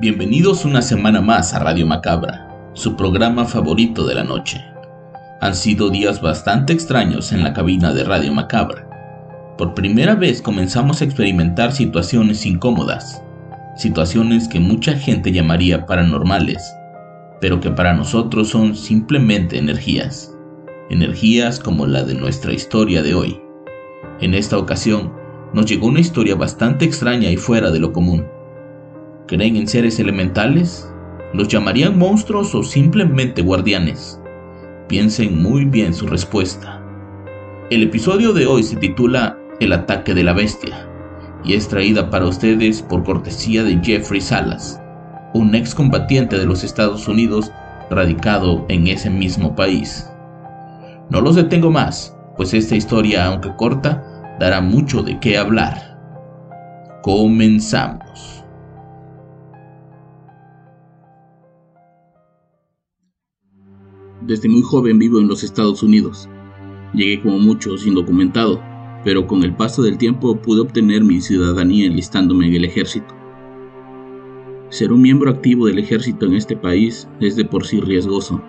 Bienvenidos una semana más a Radio Macabra, su programa favorito de la noche. Han sido días bastante extraños en la cabina de Radio Macabra. Por primera vez comenzamos a experimentar situaciones incómodas, situaciones que mucha gente llamaría paranormales, pero que para nosotros son simplemente energías, energías como la de nuestra historia de hoy. En esta ocasión, nos llegó una historia bastante extraña y fuera de lo común ¿Creen en seres elementales? ¿Los llamarían monstruos o simplemente guardianes? Piensen muy bien su respuesta. El episodio de hoy se titula El ataque de la bestia y es traída para ustedes por cortesía de Jeffrey Salas, un excombatiente de los Estados Unidos radicado en ese mismo país. No los detengo más, pues esta historia, aunque corta, dará mucho de qué hablar. Comenzamos. Desde muy joven vivo en los Estados Unidos. Llegué como muchos indocumentado, pero con el paso del tiempo pude obtener mi ciudadanía enlistándome en el ejército. Ser un miembro activo del ejército en este país es de por sí riesgoso.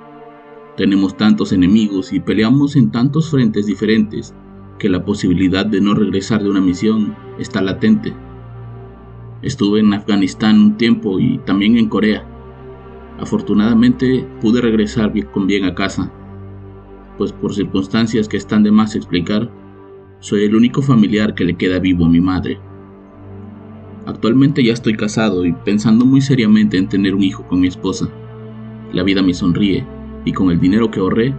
Tenemos tantos enemigos y peleamos en tantos frentes diferentes que la posibilidad de no regresar de una misión está latente. Estuve en Afganistán un tiempo y también en Corea. Afortunadamente pude regresar con bien a casa, pues por circunstancias que están de más explicar, soy el único familiar que le queda vivo a mi madre. Actualmente ya estoy casado y pensando muy seriamente en tener un hijo con mi esposa. La vida me sonríe y con el dinero que ahorré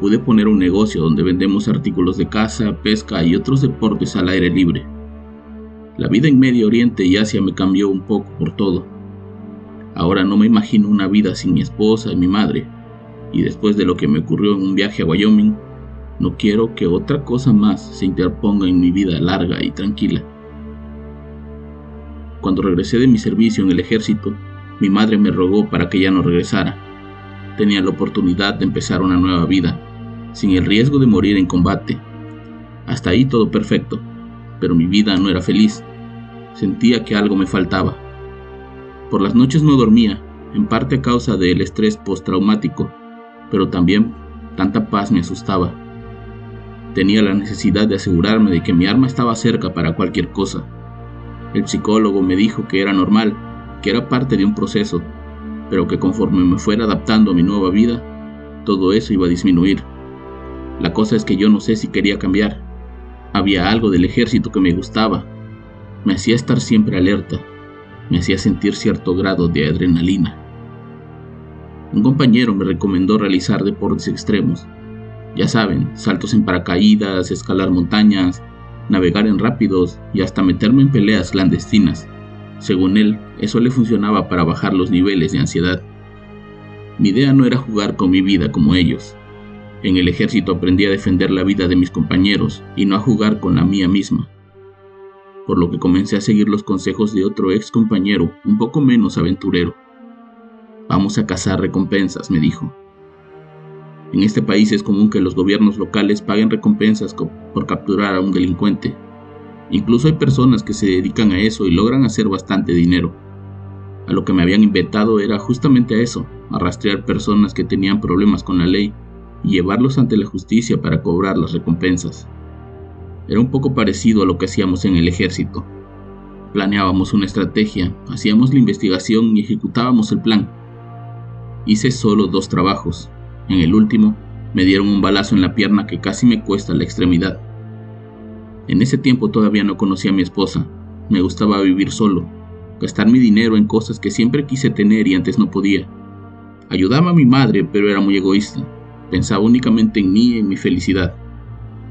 pude poner un negocio donde vendemos artículos de caza, pesca y otros deportes al aire libre. La vida en Medio Oriente y Asia me cambió un poco por todo Ahora no me imagino una vida sin mi esposa y mi madre, y después de lo que me ocurrió en un viaje a Wyoming, no quiero que otra cosa más se interponga en mi vida larga y tranquila. Cuando regresé de mi servicio en el ejército, mi madre me rogó para que ya no regresara. Tenía la oportunidad de empezar una nueva vida, sin el riesgo de morir en combate. Hasta ahí todo perfecto, pero mi vida no era feliz. Sentía que algo me faltaba. Por las noches no dormía, en parte a causa del estrés postraumático, pero también tanta paz me asustaba. Tenía la necesidad de asegurarme de que mi arma estaba cerca para cualquier cosa. El psicólogo me dijo que era normal, que era parte de un proceso, pero que conforme me fuera adaptando a mi nueva vida, todo eso iba a disminuir. La cosa es que yo no sé si quería cambiar. Había algo del ejército que me gustaba. Me hacía estar siempre alerta, me hacía sentir cierto grado de adrenalina. Un compañero me recomendó realizar deportes extremos. Ya saben, saltos en paracaídas, escalar montañas, navegar en rápidos y hasta meterme en peleas clandestinas. Según él, eso le funcionaba para bajar los niveles de ansiedad. Mi idea no era jugar con mi vida como ellos. En el ejército aprendí a defender la vida de mis compañeros y no a jugar con la mía misma por lo que comencé a seguir los consejos de otro ex compañero, un poco menos aventurero. Vamos a cazar recompensas, me dijo. En este país es común que los gobiernos locales paguen recompensas por capturar a un delincuente. Incluso hay personas que se dedican a eso y logran hacer bastante dinero. A lo que me habían inventado era justamente a eso, a rastrear personas que tenían problemas con la ley y llevarlos ante la justicia para cobrar las recompensas. Era un poco parecido a lo que hacíamos en el ejército. Planeábamos una estrategia, hacíamos la investigación y ejecutábamos el plan. Hice solo dos trabajos. En el último, me dieron un balazo en la pierna que casi me cuesta la extremidad. En ese tiempo todavía no conocía a mi esposa. Me gustaba vivir solo, gastar mi dinero en cosas que siempre quise tener y antes no podía. Ayudaba a mi madre, pero era muy egoísta. Pensaba únicamente en mí y en mi felicidad.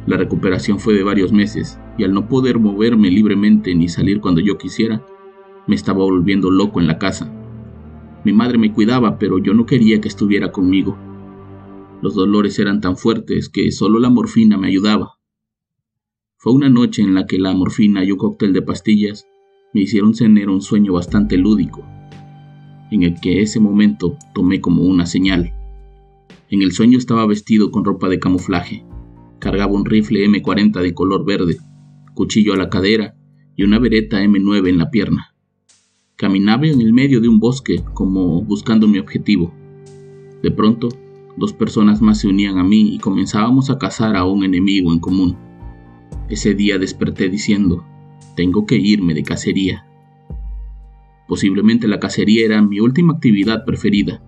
La recuperación fue de varios meses y al no poder moverme libremente ni salir cuando yo quisiera, me estaba volviendo loco en la casa. Mi madre me cuidaba, pero yo no quería que estuviera conmigo. Los dolores eran tan fuertes que solo la morfina me ayudaba. Fue una noche en la que la morfina y un cóctel de pastillas me hicieron tener un sueño bastante lúdico, en el que ese momento tomé como una señal. En el sueño estaba vestido con ropa de camuflaje, cargaba un rifle M40 de color verde, cuchillo a la cadera y una bereta M9 en la pierna. Caminaba en el medio de un bosque como buscando mi objetivo. De pronto, dos personas más se unían a mí y comenzábamos a cazar a un enemigo en común. Ese día desperté diciendo, tengo que irme de cacería. Posiblemente la cacería era mi última actividad preferida.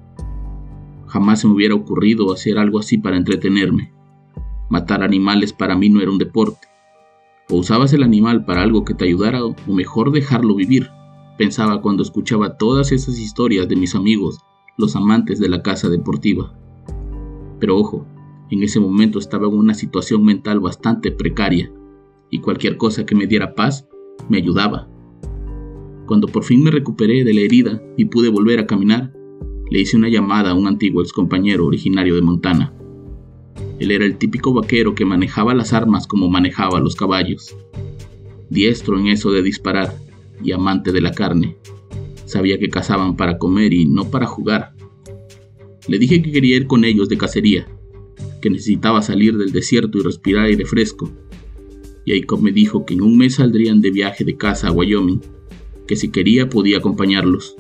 Jamás se me hubiera ocurrido hacer algo así para entretenerme. Matar animales para mí no era un deporte. O usabas el animal para algo que te ayudara o mejor dejarlo vivir pensaba cuando escuchaba todas esas historias de mis amigos, los amantes de la casa deportiva. Pero ojo, en ese momento estaba en una situación mental bastante precaria, y cualquier cosa que me diera paz me ayudaba. Cuando por fin me recuperé de la herida y pude volver a caminar, le hice una llamada a un antiguo excompañero originario de Montana. Él era el típico vaquero que manejaba las armas como manejaba los caballos. Diestro en eso de disparar, y amante de la carne. Sabía que cazaban para comer y no para jugar. Le dije que quería ir con ellos de cacería, que necesitaba salir del desierto y respirar aire fresco. Jacob me dijo que en un mes saldrían de viaje de casa a Wyoming, que si quería podía acompañarlos,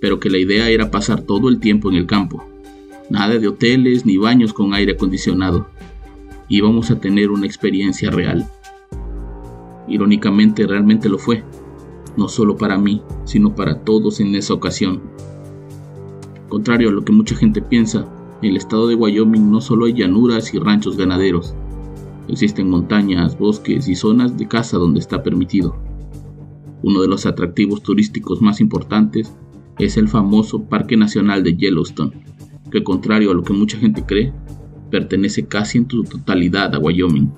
pero que la idea era pasar todo el tiempo en el campo. Nada de hoteles ni baños con aire acondicionado. Íbamos a tener una experiencia real. Irónicamente realmente lo fue no solo para mí, sino para todos en esa ocasión. Contrario a lo que mucha gente piensa, en el estado de Wyoming no solo hay llanuras y ranchos ganaderos, existen montañas, bosques y zonas de caza donde está permitido. Uno de los atractivos turísticos más importantes es el famoso Parque Nacional de Yellowstone, que contrario a lo que mucha gente cree, pertenece casi en su totalidad a Wyoming.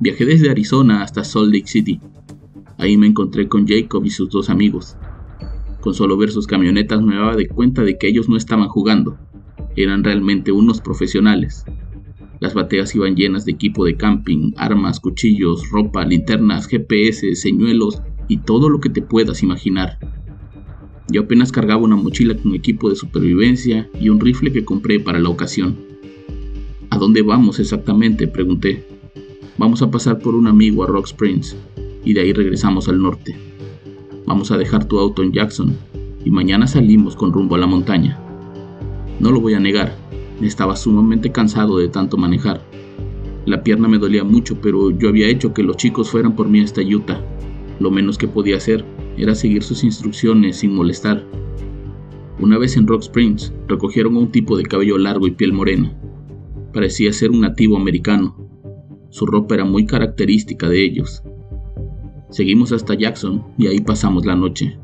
Viajé desde Arizona hasta Salt Lake City, Ahí me encontré con Jacob y sus dos amigos. Con solo ver sus camionetas me daba de cuenta de que ellos no estaban jugando, eran realmente unos profesionales. Las bateas iban llenas de equipo de camping, armas, cuchillos, ropa, linternas, GPS, señuelos y todo lo que te puedas imaginar. Yo apenas cargaba una mochila con equipo de supervivencia y un rifle que compré para la ocasión. ¿A dónde vamos exactamente? pregunté. Vamos a pasar por un amigo a Rock Springs y de ahí regresamos al norte. Vamos a dejar tu auto en Jackson y mañana salimos con rumbo a la montaña. No lo voy a negar, estaba sumamente cansado de tanto manejar. La pierna me dolía mucho, pero yo había hecho que los chicos fueran por mí hasta Utah. Lo menos que podía hacer era seguir sus instrucciones sin molestar. Una vez en Rock Springs, recogieron a un tipo de cabello largo y piel morena. Parecía ser un nativo americano. Su ropa era muy característica de ellos, Seguimos hasta Jackson y ahí pasamos la noche,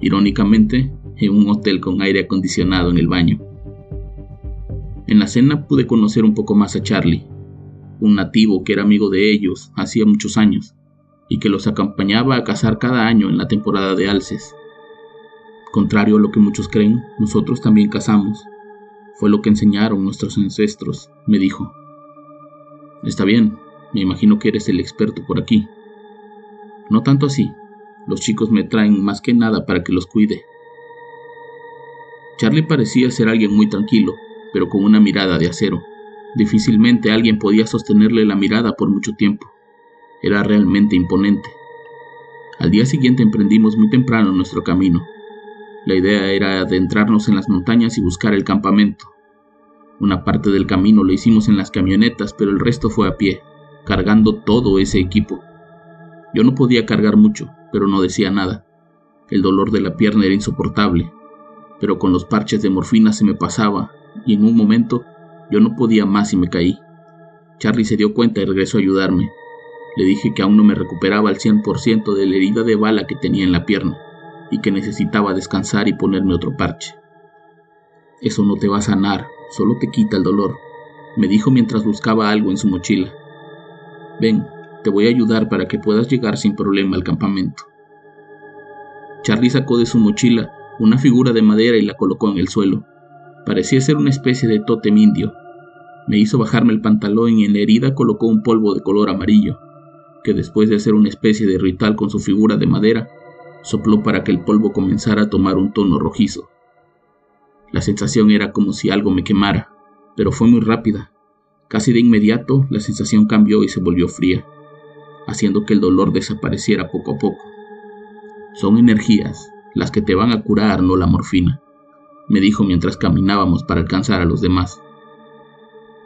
irónicamente en un hotel con aire acondicionado en el baño. En la cena pude conocer un poco más a Charlie, un nativo que era amigo de ellos hacía muchos años y que los acompañaba a cazar cada año en la temporada de alces. Contrario a lo que muchos creen, nosotros también cazamos. Fue lo que enseñaron nuestros ancestros, me dijo. Está bien, me imagino que eres el experto por aquí. No tanto así. Los chicos me traen más que nada para que los cuide. Charlie parecía ser alguien muy tranquilo, pero con una mirada de acero. Difícilmente alguien podía sostenerle la mirada por mucho tiempo. Era realmente imponente. Al día siguiente emprendimos muy temprano nuestro camino. La idea era adentrarnos en las montañas y buscar el campamento. Una parte del camino lo hicimos en las camionetas, pero el resto fue a pie, cargando todo ese equipo. Yo no podía cargar mucho, pero no decía nada. El dolor de la pierna era insoportable, pero con los parches de morfina se me pasaba, y en un momento yo no podía más y me caí. Charlie se dio cuenta y regresó a ayudarme. Le dije que aún no me recuperaba al 100% de la herida de bala que tenía en la pierna, y que necesitaba descansar y ponerme otro parche. Eso no te va a sanar, solo te quita el dolor, me dijo mientras buscaba algo en su mochila. Ven, te voy a ayudar para que puedas llegar sin problema al campamento. Charlie sacó de su mochila una figura de madera y la colocó en el suelo. Parecía ser una especie de tótem indio. Me hizo bajarme el pantalón y en la herida colocó un polvo de color amarillo, que después de hacer una especie de ritual con su figura de madera, sopló para que el polvo comenzara a tomar un tono rojizo. La sensación era como si algo me quemara, pero fue muy rápida. Casi de inmediato la sensación cambió y se volvió fría, haciendo que el dolor desapareciera poco a poco. Son energías las que te van a curar, no la morfina, me dijo mientras caminábamos para alcanzar a los demás.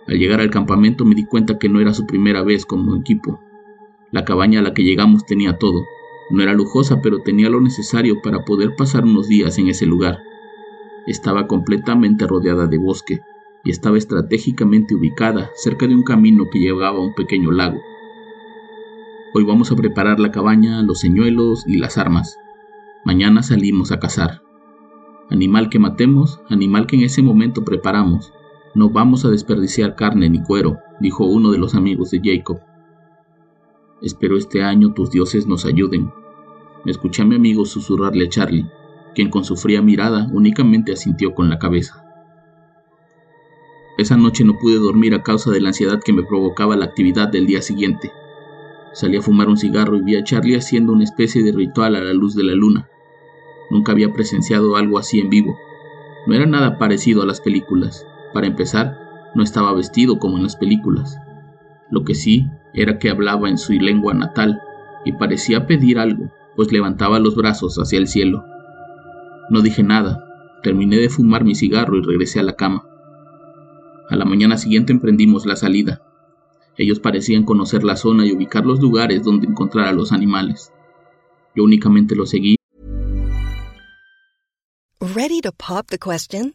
Al llegar al campamento me di cuenta que no era su primera vez como equipo. La cabaña a la que llegamos tenía todo. No era lujosa, pero tenía lo necesario para poder pasar unos días en ese lugar. Estaba completamente rodeada de bosque y estaba estratégicamente ubicada cerca de un camino que llevaba a un pequeño lago. Hoy vamos a preparar la cabaña, los señuelos y las armas. Mañana salimos a cazar. Animal que matemos, animal que en ese momento preparamos. No vamos a desperdiciar carne ni cuero, dijo uno de los amigos de Jacob. Espero este año tus dioses nos ayuden. Me escuché a mi amigo susurrarle a Charlie, quien con su fría mirada únicamente asintió con la cabeza. Esa noche no pude dormir a causa de la ansiedad que me provocaba la actividad del día siguiente. Salí a fumar un cigarro y vi a Charlie haciendo una especie de ritual a la luz de la luna. Nunca había presenciado algo así en vivo. No era nada parecido a las películas. Para empezar, no estaba vestido como en las películas. Lo que sí era que hablaba en su lengua natal y parecía pedir algo, pues levantaba los brazos hacia el cielo. No dije nada, terminé de fumar mi cigarro y regresé a la cama. A la mañana siguiente emprendimos la salida. Ellos parecían conocer la zona y ubicar los lugares donde encontrar a los animales. Yo únicamente los seguí. Ready to pop the question?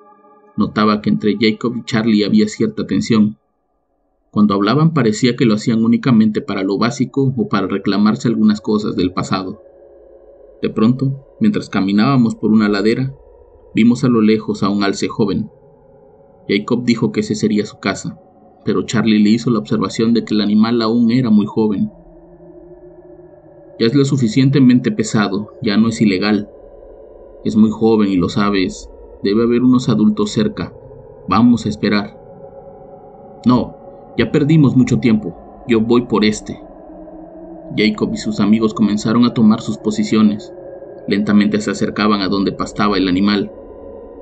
Notaba que entre Jacob y Charlie había cierta tensión. Cuando hablaban parecía que lo hacían únicamente para lo básico o para reclamarse algunas cosas del pasado. De pronto, mientras caminábamos por una ladera, vimos a lo lejos a un alce joven. Jacob dijo que ese sería su casa, pero Charlie le hizo la observación de que el animal aún era muy joven. Ya es lo suficientemente pesado, ya no es ilegal. Es muy joven y lo sabes, Debe haber unos adultos cerca. Vamos a esperar. No, ya perdimos mucho tiempo. Yo voy por este. Jacob y sus amigos comenzaron a tomar sus posiciones. Lentamente se acercaban a donde pastaba el animal.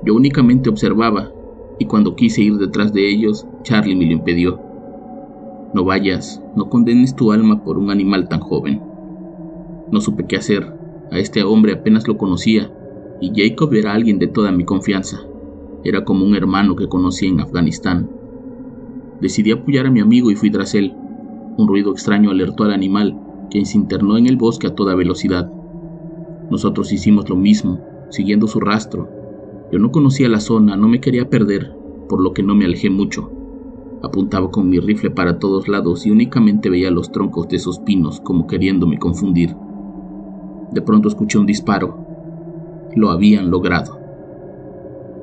Yo únicamente observaba, y cuando quise ir detrás de ellos, Charlie me lo impidió. No vayas, no condenes tu alma por un animal tan joven. No supe qué hacer. A este hombre apenas lo conocía y Jacob era alguien de toda mi confianza. Era como un hermano que conocí en Afganistán. Decidí apoyar a mi amigo y fui tras él. Un ruido extraño alertó al animal, quien se internó en el bosque a toda velocidad. Nosotros hicimos lo mismo, siguiendo su rastro. Yo no conocía la zona, no me quería perder, por lo que no me alejé mucho. Apuntaba con mi rifle para todos lados y únicamente veía los troncos de esos pinos como queriéndome confundir. De pronto escuché un disparo lo habían logrado.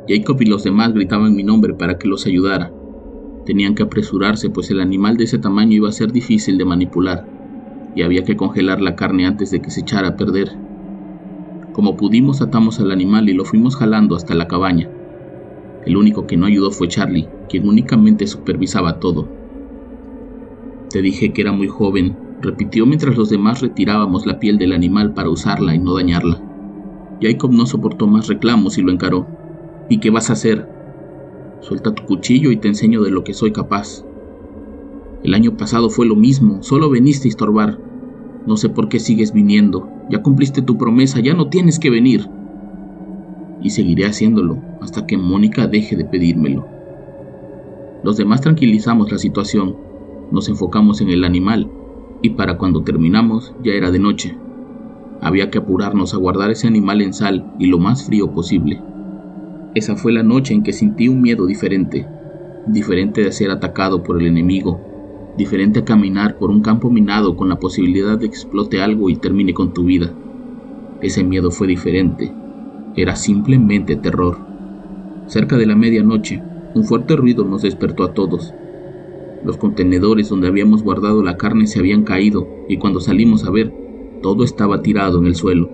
Jacob y los demás gritaban mi nombre para que los ayudara. Tenían que apresurarse, pues el animal de ese tamaño iba a ser difícil de manipular, y había que congelar la carne antes de que se echara a perder. Como pudimos atamos al animal y lo fuimos jalando hasta la cabaña. El único que no ayudó fue Charlie, quien únicamente supervisaba todo. Te dije que era muy joven, repitió mientras los demás retirábamos la piel del animal para usarla y no dañarla. Jacob no soportó más reclamos y lo encaró. ¿Y qué vas a hacer? Suelta tu cuchillo y te enseño de lo que soy capaz. El año pasado fue lo mismo, solo veniste a estorbar. No sé por qué sigues viniendo. Ya cumpliste tu promesa, ya no tienes que venir. Y seguiré haciéndolo hasta que Mónica deje de pedírmelo. Los demás tranquilizamos la situación, nos enfocamos en el animal y para cuando terminamos ya era de noche. Había que apurarnos a guardar ese animal en sal y lo más frío posible. Esa fue la noche en que sentí un miedo diferente, diferente de ser atacado por el enemigo, diferente a caminar por un campo minado con la posibilidad de que explote algo y termine con tu vida. Ese miedo fue diferente, era simplemente terror. Cerca de la medianoche, un fuerte ruido nos despertó a todos. Los contenedores donde habíamos guardado la carne se habían caído y cuando salimos a ver, todo estaba tirado en el suelo.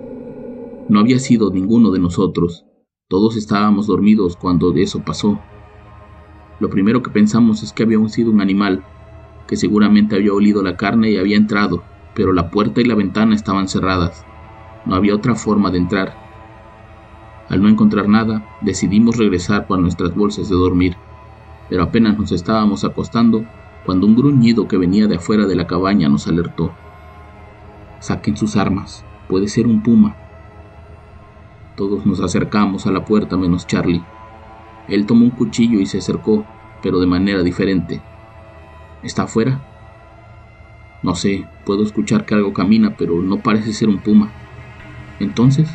No había sido ninguno de nosotros. Todos estábamos dormidos cuando eso pasó. Lo primero que pensamos es que había sido un animal, que seguramente había olido la carne y había entrado, pero la puerta y la ventana estaban cerradas. No había otra forma de entrar. Al no encontrar nada, decidimos regresar por nuestras bolsas de dormir, pero apenas nos estábamos acostando cuando un gruñido que venía de afuera de la cabaña nos alertó. Saquen sus armas, puede ser un puma. Todos nos acercamos a la puerta menos Charlie. Él tomó un cuchillo y se acercó, pero de manera diferente. ¿Está afuera? No sé, puedo escuchar que algo camina, pero no parece ser un puma. Entonces,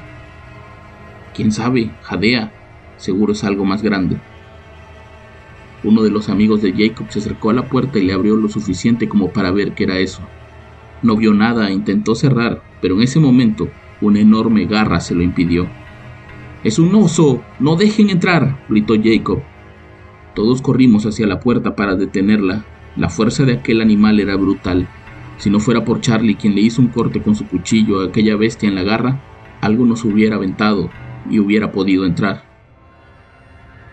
quién sabe, jadea, seguro es algo más grande. Uno de los amigos de Jacob se acercó a la puerta y le abrió lo suficiente como para ver qué era eso. No vio nada e intentó cerrar, pero en ese momento una enorme garra se lo impidió. Es un oso, no dejen entrar, gritó Jacob. Todos corrimos hacia la puerta para detenerla. La fuerza de aquel animal era brutal. Si no fuera por Charlie quien le hizo un corte con su cuchillo a aquella bestia en la garra, algo nos hubiera aventado y hubiera podido entrar.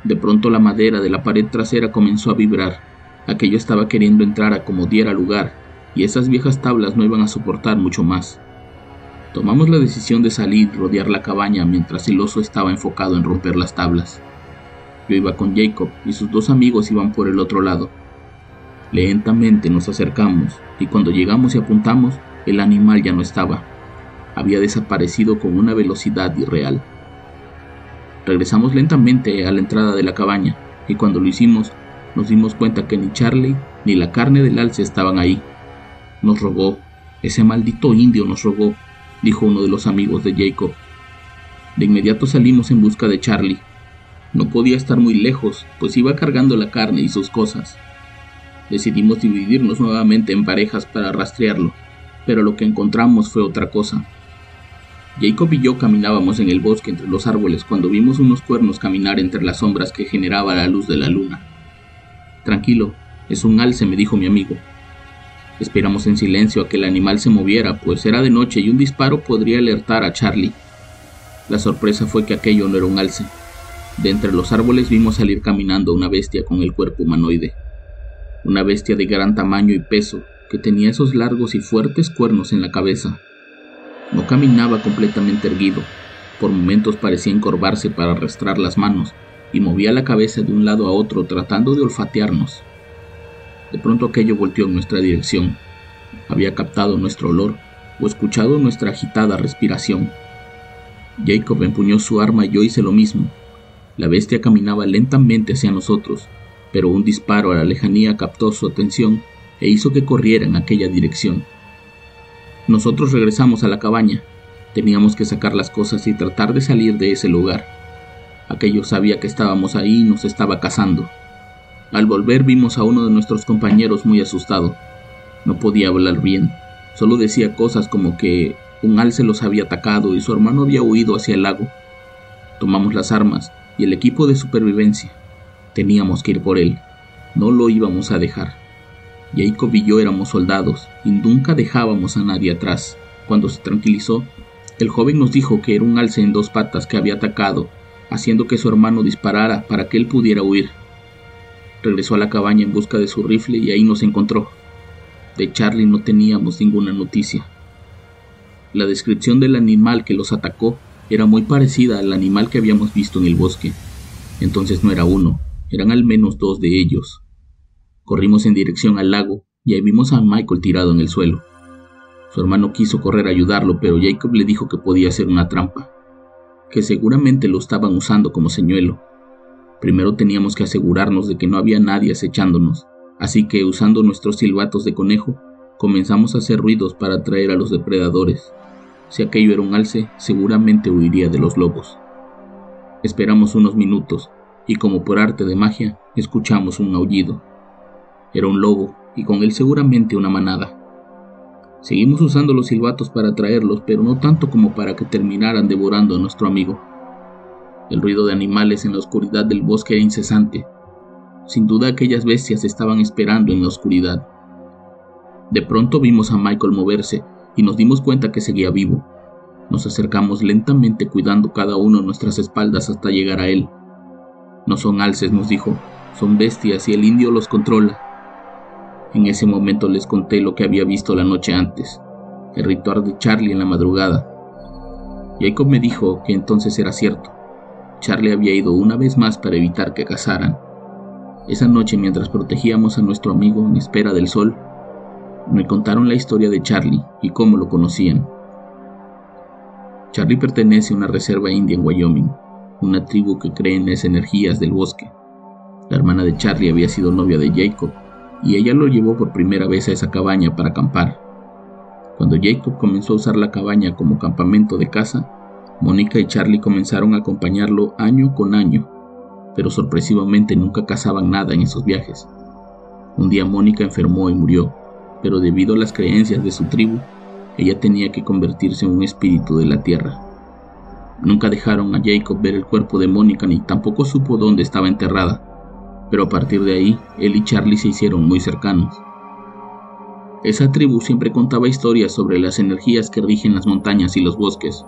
De pronto la madera de la pared trasera comenzó a vibrar. Aquello estaba queriendo entrar a como diera lugar, y esas viejas tablas no iban a soportar mucho más. Tomamos la decisión de salir y rodear la cabaña mientras el oso estaba enfocado en romper las tablas. Yo iba con Jacob y sus dos amigos iban por el otro lado. Lentamente nos acercamos y cuando llegamos y apuntamos, el animal ya no estaba. Había desaparecido con una velocidad irreal. Regresamos lentamente a la entrada de la cabaña y cuando lo hicimos nos dimos cuenta que ni Charlie ni la carne del alce estaban ahí. Nos rogó, ese maldito indio nos rogó, dijo uno de los amigos de Jacob. De inmediato salimos en busca de Charlie. No podía estar muy lejos, pues iba cargando la carne y sus cosas. Decidimos dividirnos nuevamente en parejas para rastrearlo, pero lo que encontramos fue otra cosa. Jacob y yo caminábamos en el bosque entre los árboles cuando vimos unos cuernos caminar entre las sombras que generaba la luz de la luna. Tranquilo, es un alce, me dijo mi amigo. Esperamos en silencio a que el animal se moviera, pues era de noche y un disparo podría alertar a Charlie. La sorpresa fue que aquello no era un alce. De entre los árboles vimos salir caminando una bestia con el cuerpo humanoide. Una bestia de gran tamaño y peso, que tenía esos largos y fuertes cuernos en la cabeza, no caminaba completamente erguido, por momentos parecía encorvarse para arrastrar las manos y movía la cabeza de un lado a otro tratando de olfatearnos. De pronto aquello volteó en nuestra dirección. Había captado nuestro olor o escuchado nuestra agitada respiración. Jacob empuñó su arma y yo hice lo mismo. La bestia caminaba lentamente hacia nosotros, pero un disparo a la lejanía captó su atención e hizo que corriera en aquella dirección. Nosotros regresamos a la cabaña. Teníamos que sacar las cosas y tratar de salir de ese lugar. Aquello sabía que estábamos ahí y nos estaba cazando. Al volver vimos a uno de nuestros compañeros muy asustado. No podía hablar bien, solo decía cosas como que un alce los había atacado y su hermano había huido hacia el lago. Tomamos las armas y el equipo de supervivencia. Teníamos que ir por él. No lo íbamos a dejar. Jacob y yo éramos soldados y nunca dejábamos a nadie atrás. Cuando se tranquilizó, el joven nos dijo que era un alce en dos patas que había atacado, haciendo que su hermano disparara para que él pudiera huir. Regresó a la cabaña en busca de su rifle y ahí nos encontró. De Charlie no teníamos ninguna noticia. La descripción del animal que los atacó era muy parecida al animal que habíamos visto en el bosque. Entonces no era uno, eran al menos dos de ellos. Corrimos en dirección al lago y ahí vimos a Michael tirado en el suelo. Su hermano quiso correr a ayudarlo, pero Jacob le dijo que podía ser una trampa, que seguramente lo estaban usando como señuelo. Primero teníamos que asegurarnos de que no había nadie acechándonos, así que usando nuestros silbatos de conejo, comenzamos a hacer ruidos para atraer a los depredadores. Si aquello era un alce, seguramente huiría de los lobos. Esperamos unos minutos y como por arte de magia, escuchamos un aullido. Era un lobo y con él seguramente una manada. Seguimos usando los silbatos para atraerlos, pero no tanto como para que terminaran devorando a nuestro amigo. El ruido de animales en la oscuridad del bosque era incesante. Sin duda aquellas bestias estaban esperando en la oscuridad. De pronto vimos a Michael moverse y nos dimos cuenta que seguía vivo. Nos acercamos lentamente cuidando cada uno nuestras espaldas hasta llegar a él. No son alces, nos dijo, son bestias y el indio los controla. En ese momento les conté lo que había visto la noche antes, el ritual de Charlie en la madrugada. Jacob me dijo que entonces era cierto. Charlie había ido una vez más para evitar que cazaran. Esa noche, mientras protegíamos a nuestro amigo en espera del sol, me contaron la historia de Charlie y cómo lo conocían. Charlie pertenece a una reserva india en Wyoming, una tribu que cree en las energías del bosque. La hermana de Charlie había sido novia de Jacob y ella lo llevó por primera vez a esa cabaña para acampar. Cuando Jacob comenzó a usar la cabaña como campamento de caza, Mónica y Charlie comenzaron a acompañarlo año con año, pero sorpresivamente nunca cazaban nada en esos viajes. Un día Mónica enfermó y murió, pero debido a las creencias de su tribu, ella tenía que convertirse en un espíritu de la tierra. Nunca dejaron a Jacob ver el cuerpo de Mónica ni tampoco supo dónde estaba enterrada, pero a partir de ahí él y Charlie se hicieron muy cercanos. Esa tribu siempre contaba historias sobre las energías que rigen las montañas y los bosques,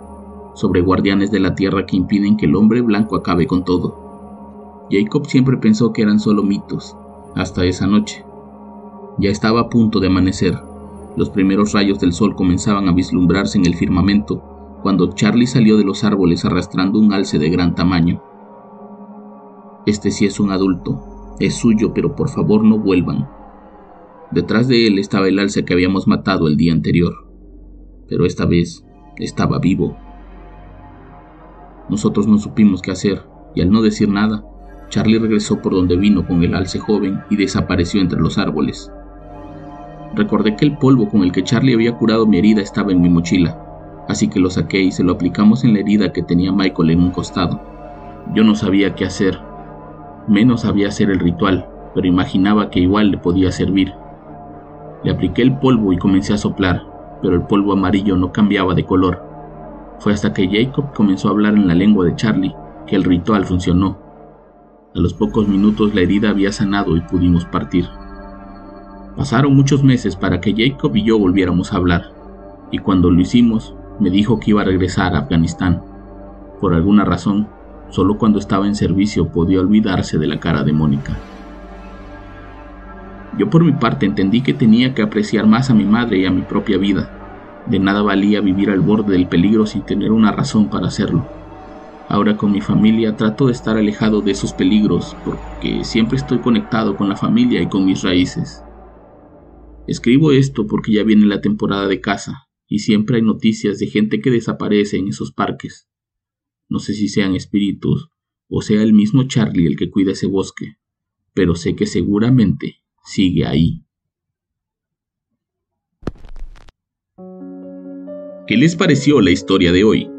sobre guardianes de la tierra que impiden que el hombre blanco acabe con todo. Jacob siempre pensó que eran solo mitos, hasta esa noche. Ya estaba a punto de amanecer. Los primeros rayos del sol comenzaban a vislumbrarse en el firmamento cuando Charlie salió de los árboles arrastrando un alce de gran tamaño. Este sí es un adulto, es suyo, pero por favor no vuelvan. Detrás de él estaba el alce que habíamos matado el día anterior, pero esta vez estaba vivo. Nosotros no supimos qué hacer, y al no decir nada, Charlie regresó por donde vino con el alce joven y desapareció entre los árboles. Recordé que el polvo con el que Charlie había curado mi herida estaba en mi mochila, así que lo saqué y se lo aplicamos en la herida que tenía Michael en un costado. Yo no sabía qué hacer, menos sabía hacer el ritual, pero imaginaba que igual le podía servir. Le apliqué el polvo y comencé a soplar, pero el polvo amarillo no cambiaba de color. Fue hasta que Jacob comenzó a hablar en la lengua de Charlie que el ritual funcionó. A los pocos minutos la herida había sanado y pudimos partir. Pasaron muchos meses para que Jacob y yo volviéramos a hablar, y cuando lo hicimos, me dijo que iba a regresar a Afganistán. Por alguna razón, solo cuando estaba en servicio podía olvidarse de la cara de Mónica. Yo por mi parte entendí que tenía que apreciar más a mi madre y a mi propia vida. De nada valía vivir al borde del peligro sin tener una razón para hacerlo. Ahora con mi familia trato de estar alejado de esos peligros porque siempre estoy conectado con la familia y con mis raíces. Escribo esto porque ya viene la temporada de caza y siempre hay noticias de gente que desaparece en esos parques. No sé si sean espíritus o sea el mismo Charlie el que cuida ese bosque, pero sé que seguramente sigue ahí. ¿Qué les pareció la historia de hoy?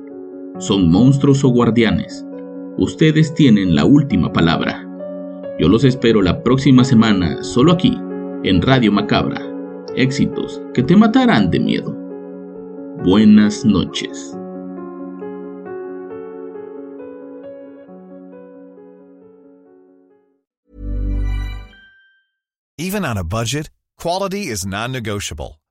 ¿Son monstruos o guardianes? Ustedes tienen la última palabra. Yo los espero la próxima semana solo aquí, en Radio Macabra éxitos que te matarán de miedo. Buenas noches. Even on a budget, quality is non-negotiable.